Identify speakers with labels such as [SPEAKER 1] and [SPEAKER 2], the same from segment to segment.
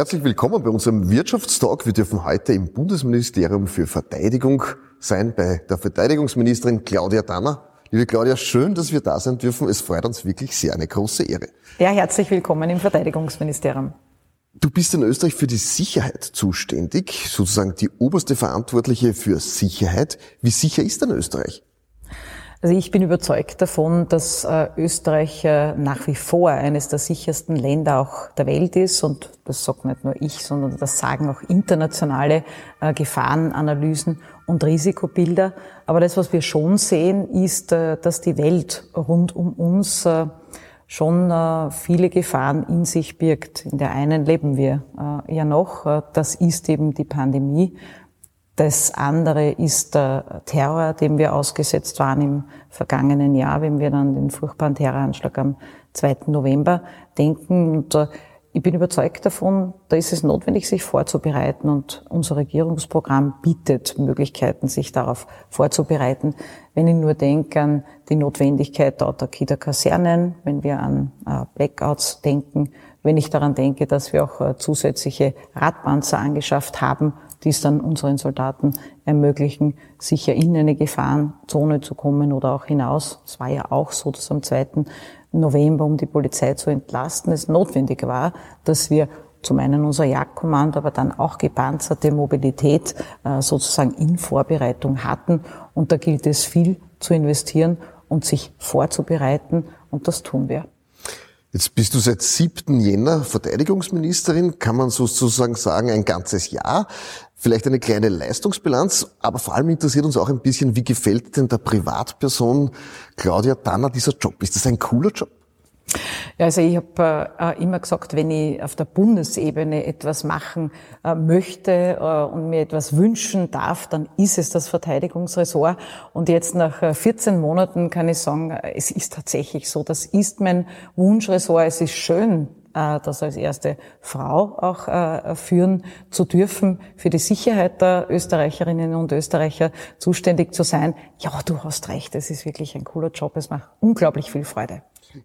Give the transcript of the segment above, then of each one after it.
[SPEAKER 1] Herzlich willkommen bei unserem Wirtschaftstalk. Wir dürfen heute im Bundesministerium für Verteidigung sein bei der Verteidigungsministerin Claudia Danner. Liebe Claudia, schön, dass wir da sein dürfen. Es freut uns wirklich sehr, eine große Ehre.
[SPEAKER 2] Ja, herzlich willkommen im Verteidigungsministerium.
[SPEAKER 1] Du bist in Österreich für die Sicherheit zuständig, sozusagen die oberste Verantwortliche für Sicherheit. Wie sicher ist denn Österreich?
[SPEAKER 2] Also ich bin überzeugt davon, dass äh, Österreich äh, nach wie vor eines der sichersten Länder auch der Welt ist. Und das sagt nicht nur ich, sondern das sagen auch internationale äh, Gefahrenanalysen und Risikobilder. Aber das, was wir schon sehen, ist, dass die Welt rund um uns schon viele Gefahren in sich birgt. In der einen leben wir ja noch. Das ist eben die Pandemie. Das andere ist der Terror, dem wir ausgesetzt waren im vergangenen Jahr, wenn wir dann den furchtbaren Terroranschlag am 2. November denken. Und äh, ich bin überzeugt davon, da ist es notwendig, sich vorzubereiten und unser Regierungsprogramm bietet Möglichkeiten, sich darauf vorzubereiten. Wenn ich nur denke an die Notwendigkeit der Autarkie der Kasernen, wenn wir an äh, Blackouts denken, wenn ich daran denke, dass wir auch äh, zusätzliche Radpanzer angeschafft haben, die es dann unseren Soldaten ermöglichen, sicher in eine Gefahrenzone zu kommen oder auch hinaus. Es war ja auch so, dass am 2. November, um die Polizei zu entlasten, es notwendig war, dass wir zum einen unser Jagdkommando, aber dann auch gepanzerte Mobilität äh, sozusagen in Vorbereitung hatten. Und da gilt es viel zu investieren und sich vorzubereiten. Und das tun wir.
[SPEAKER 1] Jetzt bist du seit 7. Jänner Verteidigungsministerin, kann man sozusagen sagen, ein ganzes Jahr. Vielleicht eine kleine Leistungsbilanz, aber vor allem interessiert uns auch ein bisschen, wie gefällt denn der Privatperson Claudia Danner dieser Job? Ist das ein cooler Job?
[SPEAKER 2] Ja, also ich habe äh, immer gesagt, wenn ich auf der Bundesebene etwas machen äh, möchte äh, und mir etwas wünschen darf, dann ist es das Verteidigungsressort. Und jetzt nach 14 äh, Monaten kann ich sagen, es ist tatsächlich so, das ist mein Wunschressort. Es ist schön, äh, das als erste Frau auch äh, führen zu dürfen, für die Sicherheit der Österreicherinnen und Österreicher zuständig zu sein. Ja, du hast recht, es ist wirklich ein cooler Job, es macht unglaublich viel Freude.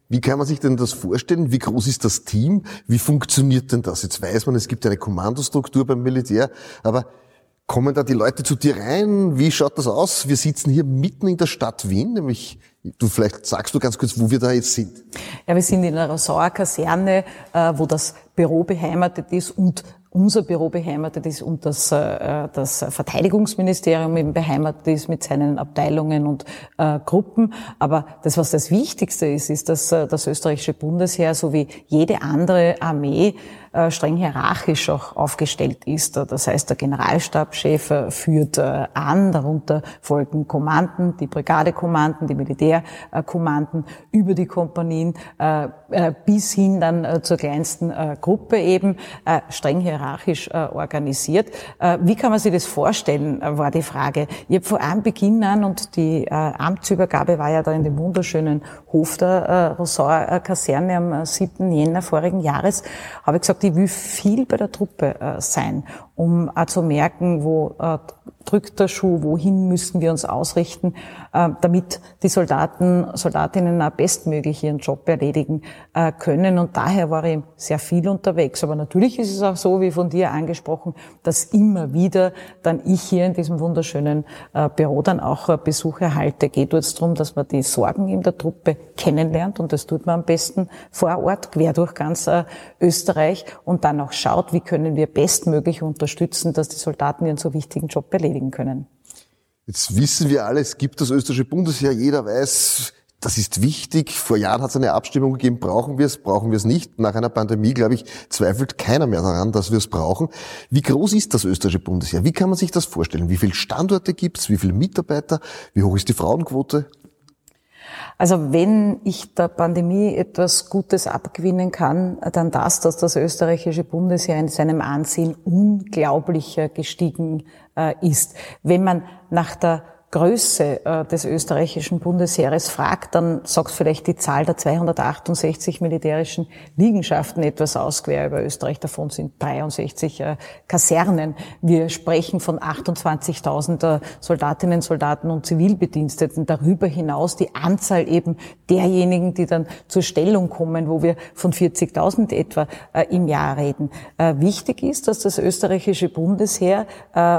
[SPEAKER 1] Wie kann man sich denn das vorstellen? Wie groß ist das Team? Wie funktioniert denn das? Jetzt weiß man, es gibt eine Kommandostruktur beim Militär, aber kommen da die Leute zu dir rein? Wie schaut das aus? Wir sitzen hier mitten in der Stadt Wien, nämlich Du vielleicht sagst du ganz kurz, wo wir da jetzt sind.
[SPEAKER 2] Ja, wir sind in der Rosauer Kaserne, äh, wo das Büro beheimatet ist und unser Büro beheimatet ist und das, äh, das Verteidigungsministerium eben beheimatet ist mit seinen Abteilungen und äh, Gruppen. Aber das, was das Wichtigste ist, ist, dass das österreichische Bundesheer sowie jede andere Armee streng hierarchisch auch aufgestellt ist. Das heißt, der Generalstabschef äh, führt äh, an, darunter folgen Kommanden, die Brigadekommanden, die Militärkommanden über die Kompanien bis hin dann zur kleinsten Gruppe eben streng hierarchisch organisiert. Wie kann man sich das vorstellen, war die Frage. Ich habe vor einem Beginn an, und die Amtsübergabe war ja da in dem wunderschönen Hof der Rosauer Kaserne am 7. Jänner vorigen Jahres, habe ich gesagt, die will viel bei der Truppe äh, sein, um auch zu merken, wo äh, drückt der Schuh, wohin müssen wir uns ausrichten, äh, damit die Soldaten, Soldatinnen auch bestmöglich ihren Job erledigen äh, können. Und daher war ich sehr viel unterwegs. Aber natürlich ist es auch so, wie von dir angesprochen, dass immer wieder dann ich hier in diesem wunderschönen äh, Büro dann auch Besuche erhalte. Geht jetzt darum, dass man die Sorgen in der Truppe kennenlernt und das tut man am besten vor Ort, quer durch ganz Österreich und dann auch schaut, wie können wir bestmöglich unterstützen, dass die Soldaten ihren so wichtigen Job erledigen können.
[SPEAKER 1] Jetzt wissen wir alle, es gibt das österreichische Bundesheer, jeder weiß, das ist wichtig. Vor Jahren hat es eine Abstimmung gegeben, brauchen wir es, brauchen wir es nicht. Nach einer Pandemie, glaube ich, zweifelt keiner mehr daran, dass wir es brauchen. Wie groß ist das österreichische Bundesheer? Wie kann man sich das vorstellen? Wie viele Standorte gibt es? Wie viele Mitarbeiter? Wie hoch ist die Frauenquote?
[SPEAKER 2] Also wenn ich der Pandemie etwas Gutes abgewinnen kann, dann das, dass das österreichische Bundesheer in seinem Ansehen unglaublich gestiegen äh, ist. Wenn man nach der Größe äh, des österreichischen Bundesheeres fragt, dann sagt vielleicht die Zahl der 268 militärischen Liegenschaften etwas aus quer über Österreich. Davon sind 63 äh, Kasernen. Wir sprechen von 28.000 äh, Soldatinnen, Soldaten und Zivilbediensteten. Darüber hinaus die Anzahl eben derjenigen, die dann zur Stellung kommen, wo wir von 40.000 etwa im Jahr reden. Wichtig ist, dass das österreichische Bundesheer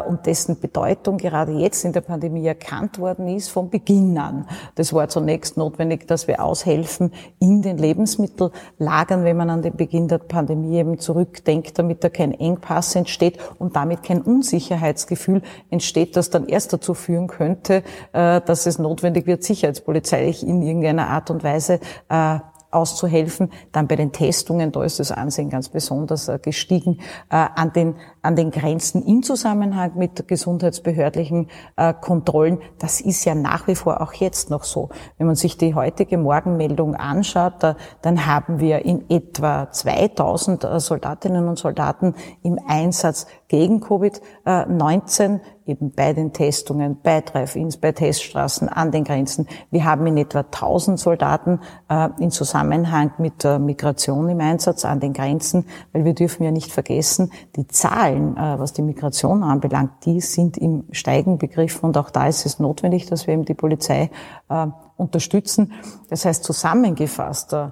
[SPEAKER 2] und dessen Bedeutung gerade jetzt in der Pandemie erkannt worden ist von Beginn an. Das war zunächst notwendig, dass wir aushelfen in den Lebensmittellagern, wenn man an den Beginn der Pandemie eben zurückdenkt, damit da kein Engpass entsteht und damit kein Unsicherheitsgefühl entsteht, das dann erst dazu führen könnte, äh, dass es notwendig wird, sicherheitspolizeilich in irgendeiner Art und Weise äh, auszuhelfen. Dann bei den Testungen, da ist das Ansehen ganz besonders äh, gestiegen, äh, an den, an den Grenzen im Zusammenhang mit gesundheitsbehördlichen äh, Kontrollen. Das ist ja nach wie vor auch jetzt noch so. Wenn man sich die heutige Morgenmeldung anschaut, dann haben wir in etwa 2000 Soldatinnen und Soldaten im Einsatz gegen Covid-19 eben bei den Testungen, bei Drive-ins, bei Teststraßen, an den Grenzen. Wir haben in etwa 1000 Soldaten äh, in Zusammenhang mit der Migration im Einsatz an den Grenzen, weil wir dürfen ja nicht vergessen, die Zahlen, äh, was die Migration anbelangt, die sind im Steigen begriffen und auch da ist es notwendig, dass wir eben die Polizei äh, unterstützen. Das heißt zusammengefasst, äh,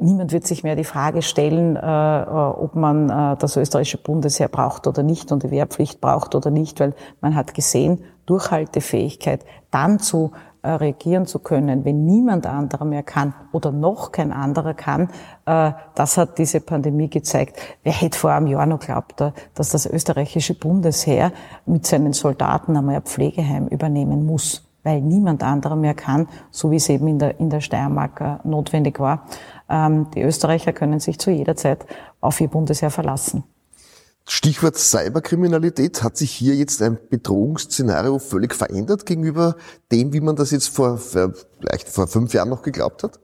[SPEAKER 2] Niemand wird sich mehr die Frage stellen, äh, äh, ob man äh, das österreichische Bundesheer braucht oder nicht und die Wehrpflicht braucht oder nicht, weil man hat gesehen, Durchhaltefähigkeit, dann zu reagieren zu können, wenn niemand anderer mehr kann oder noch kein anderer kann, das hat diese Pandemie gezeigt. Wer hätte vor einem Jahr noch glaubt, dass das österreichische Bundesheer mit seinen Soldaten einmal ein Pflegeheim übernehmen muss? weil niemand anderer mehr kann, so wie es eben in der, in der Steiermark notwendig war. Ähm, die Österreicher können sich zu jeder Zeit auf ihr Bundesheer verlassen.
[SPEAKER 1] Stichwort Cyberkriminalität. Hat sich hier jetzt ein Bedrohungsszenario völlig verändert gegenüber dem, wie man das jetzt vor, vielleicht vor fünf Jahren noch geglaubt hat?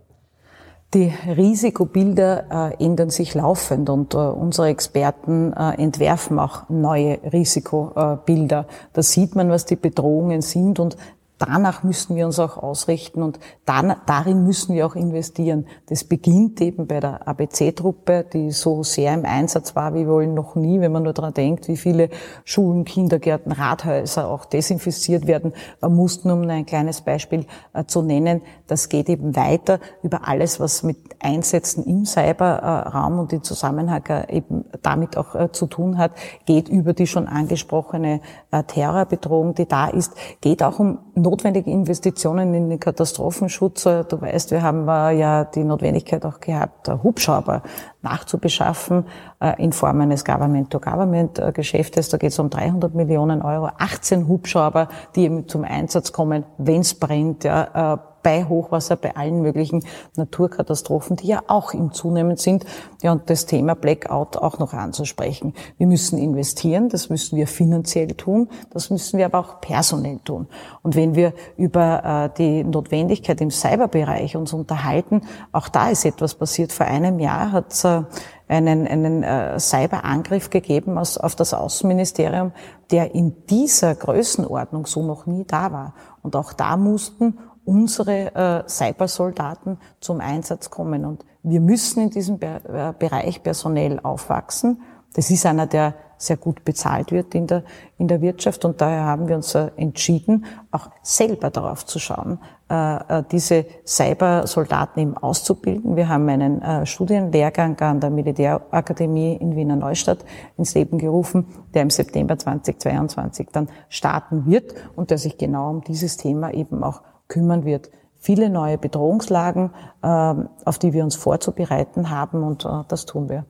[SPEAKER 2] Die Risikobilder äh, ändern sich laufend und äh, unsere Experten äh, entwerfen auch neue Risikobilder. Da sieht man, was die Bedrohungen sind und danach müssen wir uns auch ausrichten und dann, darin müssen wir auch investieren. Das beginnt eben bei der ABC-Truppe, die so sehr im Einsatz war wie wohl noch nie, wenn man nur daran denkt, wie viele Schulen, Kindergärten, Rathäuser auch desinfiziert werden mussten, um ein kleines Beispiel äh, zu nennen. Das geht eben weiter über alles, was mit Einsätzen im Cyberraum und im Zusammenhang äh, eben damit auch äh, zu tun hat, geht über die schon angesprochene Terrorbedrohung, die da ist, geht auch um notwendige Investitionen in den Katastrophenschutz. Du weißt, wir haben äh, ja die Notwendigkeit auch gehabt, Hubschrauber nachzubeschaffen äh, in Form eines Government-to-Government-Geschäftes. Da geht es um 300 Millionen Euro, 18 Hubschrauber, die eben zum Einsatz kommen, wenn es brennt. Ja, äh, bei Hochwasser, bei allen möglichen Naturkatastrophen, die ja auch im Zunehmen sind. Ja, und das Thema Blackout auch noch anzusprechen. Wir müssen investieren, das müssen wir finanziell tun, das müssen wir aber auch personell tun. Und wenn wir über äh, die Notwendigkeit im Cyberbereich uns unterhalten, auch da ist etwas passiert. Vor einem Jahr hat es äh, einen, einen äh, Cyberangriff gegeben aus, auf das Außenministerium, der in dieser Größenordnung so noch nie da war. Und auch da mussten unsere äh, Cybersoldaten zum Einsatz kommen. Und wir müssen in diesem Be äh, Bereich personell aufwachsen. Das ist einer, der sehr gut bezahlt wird in der, in der Wirtschaft. Und daher haben wir uns äh, entschieden, auch selber darauf zu schauen, äh, äh diese Cybersoldaten eben auszubilden. Wir haben einen Studienlehrgang an der Militärakademie in Wiener Neustadt ins Leben gerufen, der im September 2022 dann starten wird und der sich genau um dieses Thema eben auch kümmern wird. Viele neue Bedrohungslagen, ähm, auf die wir uns vorzubereiten haben und äh, das tun wir.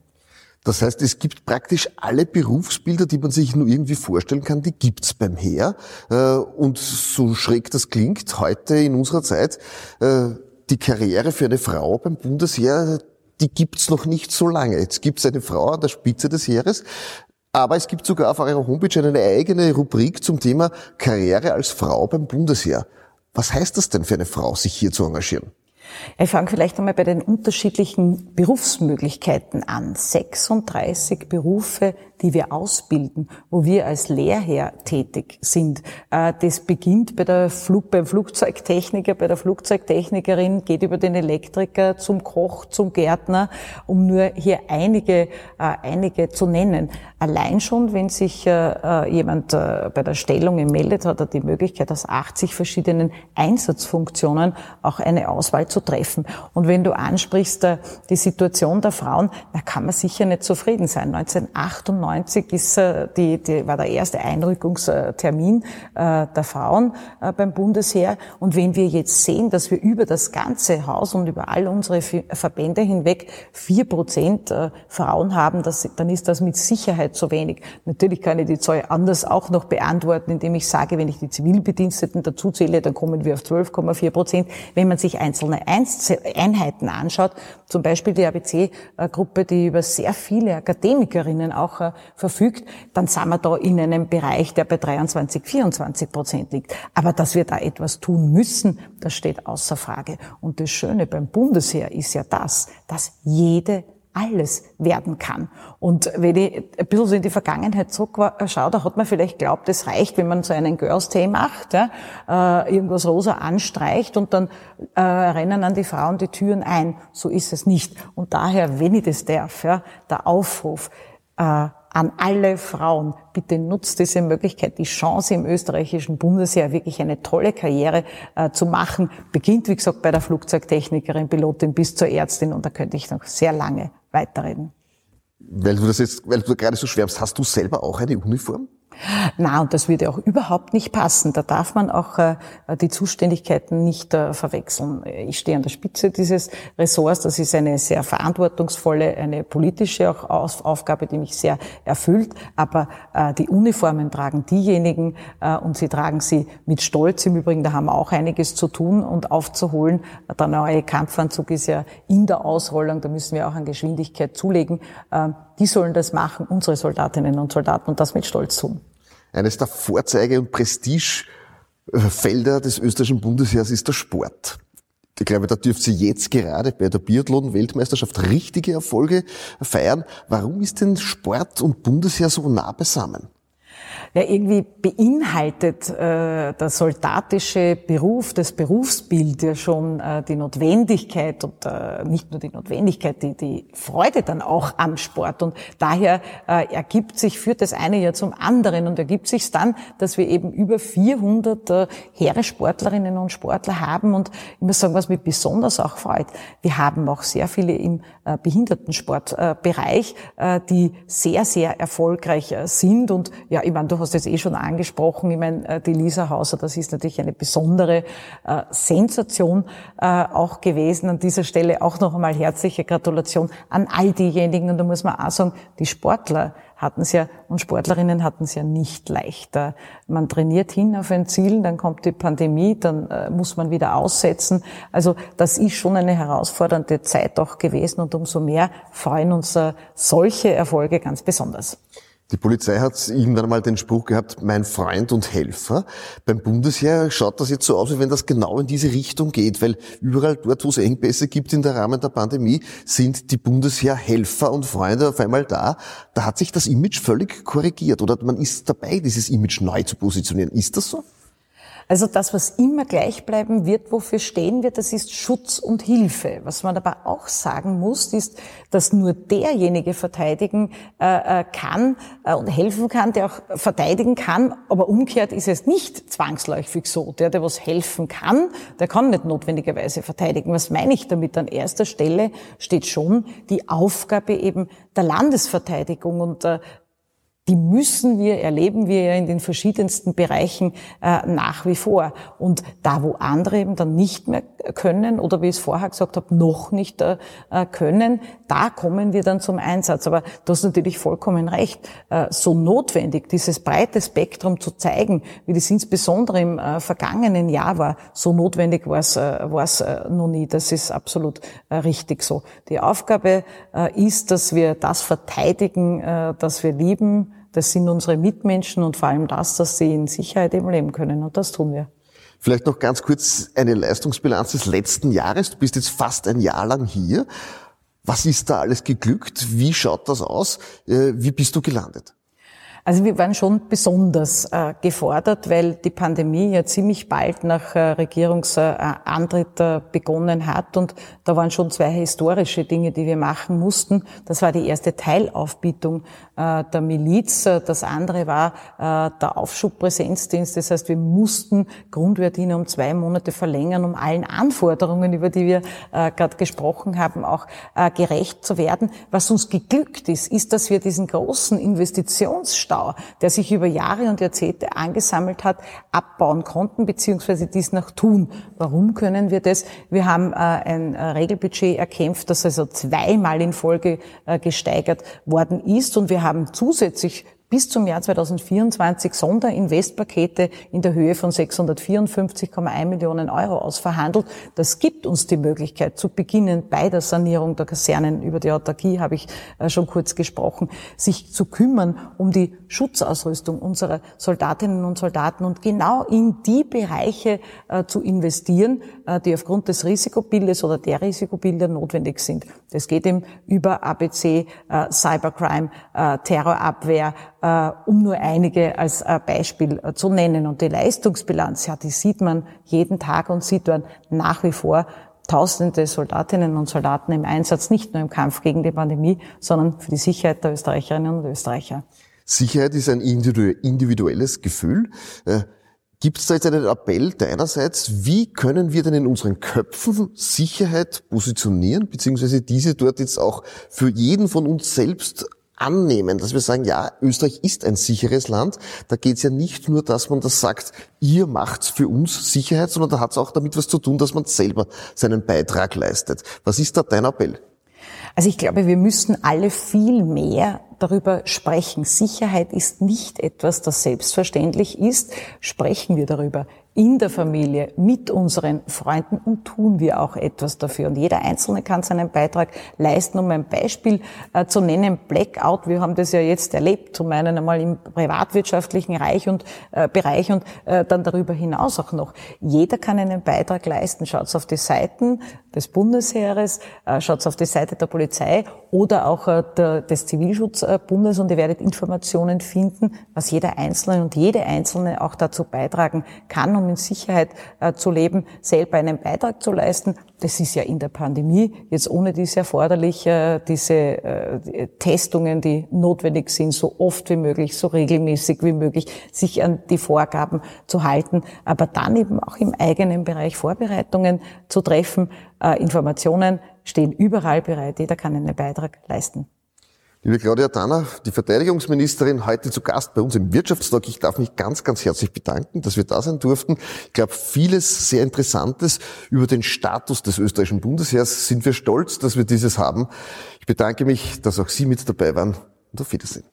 [SPEAKER 1] Das heißt, es gibt praktisch alle Berufsbilder, die man sich nur irgendwie vorstellen kann, die gibt's beim Heer. Äh, und so schräg das klingt, heute in unserer Zeit, äh, die Karriere für eine Frau beim Bundesheer, die gibt's noch nicht so lange. Jetzt gibt's eine Frau an der Spitze des Heeres. Aber es gibt sogar auf eurer Homepage eine eigene Rubrik zum Thema Karriere als Frau beim Bundesheer. Was heißt das denn für eine Frau, sich hier zu engagieren?
[SPEAKER 2] Ich fange vielleicht einmal bei den unterschiedlichen Berufsmöglichkeiten an. 36 Berufe, die wir ausbilden, wo wir als Lehrherr tätig sind. Äh, das beginnt bei der Flug, beim Flugzeugtechniker, bei der Flugzeugtechnikerin, geht über den Elektriker zum Koch, zum Gärtner, um nur hier einige, äh, einige zu nennen. Allein schon, wenn sich äh, jemand bei der Stellung meldet, hat er die Möglichkeit, aus 80 verschiedenen Einsatzfunktionen auch eine Auswahl zu treffen. Und wenn du ansprichst, die Situation der Frauen, da kann man sicher nicht zufrieden sein. 1998 1990 ist, äh, die, die, war der erste Einrückungstermin äh, der Frauen äh, beim Bundesheer. Und wenn wir jetzt sehen, dass wir über das ganze Haus und über all unsere Verbände hinweg vier Prozent Frauen haben, das, dann ist das mit Sicherheit zu wenig. Natürlich kann ich die Zahl anders auch noch beantworten, indem ich sage, wenn ich die Zivilbediensteten dazu zähle, dann kommen wir auf 12,4 Prozent. Wenn man sich einzelne Einheiten anschaut, zum Beispiel die ABC-Gruppe, die über sehr viele Akademikerinnen auch verfügt, dann sind wir da in einem Bereich, der bei 23, 24 Prozent liegt. Aber dass wir da etwas tun müssen, das steht außer Frage. Und das Schöne beim Bundesheer ist ja das, dass jede alles werden kann. Und wenn ich ein bisschen so in die Vergangenheit zurückschaue, da hat man vielleicht glaubt, es reicht, wenn man so einen Girls Day macht, ja, äh, irgendwas rosa anstreicht und dann äh, rennen an die Frauen die Türen ein. So ist es nicht. Und daher, wenn ich das darf, ja, der Aufruf, äh, an alle Frauen, bitte nutzt diese Möglichkeit, die Chance im österreichischen Bundesheer wirklich eine tolle Karriere äh, zu machen. Beginnt, wie gesagt, bei der Flugzeugtechnikerin, Pilotin bis zur Ärztin und da könnte ich noch sehr lange weiterreden.
[SPEAKER 1] Weil du das jetzt, weil du gerade so schwärmst, hast du selber auch eine Uniform?
[SPEAKER 2] Na, und das würde auch überhaupt nicht passen. Da darf man auch äh, die Zuständigkeiten nicht äh, verwechseln. Ich stehe an der Spitze dieses Ressorts. Das ist eine sehr verantwortungsvolle, eine politische auch Aus Aufgabe, die mich sehr erfüllt. Aber äh, die Uniformen tragen diejenigen äh, und sie tragen sie mit Stolz. Im Übrigen, da haben wir auch einiges zu tun und aufzuholen. Der neue Kampfanzug ist ja in der Ausrollung. Da müssen wir auch an Geschwindigkeit zulegen. Die sollen das machen, unsere Soldatinnen und Soldaten, und das mit Stolz tun.
[SPEAKER 1] Eines der Vorzeige- und Prestigefelder des österreichischen Bundesheers ist der Sport. Ich glaube, da dürft sie jetzt gerade bei der Biathlon-Weltmeisterschaft richtige Erfolge feiern. Warum ist denn Sport und Bundesheer so nah beisammen?
[SPEAKER 2] Ja irgendwie beinhaltet äh, der soldatische Beruf, das Berufsbild ja schon äh, die Notwendigkeit und äh, nicht nur die Notwendigkeit, die, die Freude dann auch am Sport. Und daher äh, ergibt sich, führt das eine ja zum anderen und ergibt sich dann, dass wir eben über 400 äh, Heeressportlerinnen und Sportler haben und ich muss sagen, was mich besonders auch freut, wir haben auch sehr viele im äh, Behindertensportbereich, äh, die sehr, sehr erfolgreich äh, sind und ja, ich meine, du hast es eh schon angesprochen, ich meine, äh, die Lisa Hauser, das ist natürlich eine besondere äh, Sensation äh, auch gewesen. An dieser Stelle auch noch einmal herzliche Gratulation an all diejenigen. Und da muss man auch sagen, die Sportler hatten es ja und Sportlerinnen hatten es ja nicht leichter. Man trainiert hin auf ein Ziel, dann kommt die Pandemie, dann muss man wieder aussetzen. Also das ist schon eine herausfordernde Zeit auch gewesen und umso mehr freuen uns solche Erfolge ganz besonders.
[SPEAKER 1] Die Polizei hat irgendwann einmal den Spruch gehabt, mein Freund und Helfer. Beim Bundesheer schaut das jetzt so aus, wie wenn das genau in diese Richtung geht, weil überall dort, wo es Engpässe gibt in der Rahmen der Pandemie, sind die Bundesheer-Helfer und Freunde auf einmal da. Da hat sich das Image völlig korrigiert oder man ist dabei, dieses Image neu zu positionieren. Ist das so?
[SPEAKER 2] Also das, was immer gleich bleiben wird, wofür stehen wir, das ist Schutz und Hilfe. Was man aber auch sagen muss, ist, dass nur derjenige verteidigen äh, äh, kann äh, und helfen kann, der auch verteidigen kann. Aber umgekehrt ist es nicht zwangsläufig so. Der, der was helfen kann, der kann nicht notwendigerweise verteidigen. Was meine ich damit? An erster Stelle steht schon die Aufgabe eben der Landesverteidigung und äh, die müssen wir, erleben wir ja in den verschiedensten Bereichen äh, nach wie vor. Und da, wo andere eben dann nicht mehr können oder wie ich es vorher gesagt habe, noch nicht äh, können, da kommen wir dann zum Einsatz. Aber du hast natürlich vollkommen recht. Äh, so notwendig, dieses breite Spektrum zu zeigen, wie das insbesondere im äh, vergangenen Jahr war, so notwendig war es, äh, äh, noch nie. Das ist absolut äh, richtig so. Die Aufgabe ist, dass wir das verteidigen, dass wir lieben, das sind unsere Mitmenschen und vor allem das, dass sie in Sicherheit eben leben können. Und das tun wir.
[SPEAKER 1] Vielleicht noch ganz kurz eine Leistungsbilanz des letzten Jahres. Du bist jetzt fast ein Jahr lang hier. Was ist da alles geglückt? Wie schaut das aus? Äh, wie bist du gelandet?
[SPEAKER 2] Also wir waren schon besonders äh, gefordert, weil die Pandemie ja ziemlich bald nach äh, Regierungsantritt äh, begonnen hat und da waren schon zwei historische Dinge, die wir machen mussten. Das war die erste Teilaufbietung der Miliz. Das andere war äh, der Aufschubpräsenzdienst. Das heißt, wir mussten Grundwehrdienst um zwei Monate verlängern, um allen Anforderungen, über die wir äh, gerade gesprochen haben, auch gerecht zu werden. Was uns geglückt ist, ist, dass wir diesen großen Investitionsstau Stau, der sich über Jahre und Jahrzehnte angesammelt hat, abbauen konnten, beziehungsweise dies noch tun. Warum können wir das? Wir haben äh, ein äh, Regelbudget erkämpft, das also zweimal in Folge äh, gesteigert worden ist und wir haben zusätzlich bis zum Jahr 2024 Sonderinvestpakete in der Höhe von 654,1 Millionen Euro ausverhandelt. Das gibt uns die Möglichkeit zu beginnen bei der Sanierung der Kasernen. Über die Autarkie habe ich äh, schon kurz gesprochen, sich zu kümmern um die Schutzausrüstung unserer Soldatinnen und Soldaten und genau in die Bereiche äh, zu investieren, äh, die aufgrund des Risikobildes oder der Risikobilder notwendig sind. Das geht eben über ABC, Cybercrime, Terrorabwehr, um nur einige als äh, Beispiel äh, zu nennen. Und die Leistungsbilanz, ja, die sieht man jeden Tag und sieht man nach wie vor Tausende Soldatinnen und Soldaten im Einsatz, nicht nur im Kampf gegen die Pandemie, sondern für die Sicherheit der Österreicherinnen und Österreicher.
[SPEAKER 1] Sicherheit ist ein individuelles Gefühl. Gibt es da jetzt einen Appell deinerseits, wie können wir denn in unseren Köpfen Sicherheit positionieren, beziehungsweise diese dort jetzt auch für jeden von uns selbst annehmen, dass wir sagen, ja, Österreich ist ein sicheres Land. Da geht es ja nicht nur, dass man das sagt, ihr macht's für uns Sicherheit, sondern da hat es auch damit was zu tun, dass man selber seinen Beitrag leistet. Was ist da dein Appell?
[SPEAKER 2] Also ich glaube, wir müssen alle viel mehr darüber sprechen. Sicherheit ist nicht etwas, das selbstverständlich ist. Sprechen wir darüber in der Familie, mit unseren Freunden und tun wir auch etwas dafür. Und jeder Einzelne kann seinen Beitrag leisten. Um ein Beispiel äh, zu nennen, Blackout, wir haben das ja jetzt erlebt, zum einen einmal im privatwirtschaftlichen Reich und, äh, Bereich und äh, dann darüber hinaus auch noch. Jeder kann einen Beitrag leisten. Schaut auf die Seiten des Bundesheeres, äh, schaut auf die Seite der Polizei oder auch äh, der, des Zivilschutzbundes und ihr werdet Informationen finden, was jeder Einzelne und jede Einzelne auch dazu beitragen kann, um in Sicherheit äh, zu leben, selber einen Beitrag zu leisten. Das ist ja in der Pandemie jetzt ohne dies erforderlich, äh, diese äh, Testungen, die notwendig sind, so oft wie möglich, so regelmäßig wie möglich, sich an die Vorgaben zu halten, aber dann eben auch im eigenen Bereich Vorbereitungen zu treffen. Äh, Informationen stehen überall bereit, jeder kann einen Beitrag leisten.
[SPEAKER 1] Liebe Claudia Danner, die Verteidigungsministerin, heute zu Gast bei uns im Wirtschaftstalk. Ich darf mich ganz, ganz herzlich bedanken, dass wir da sein durften. Ich glaube, vieles sehr Interessantes über den Status des österreichischen Bundesheers sind wir stolz, dass wir dieses haben. Ich bedanke mich, dass auch Sie mit dabei waren und auf Wiedersehen.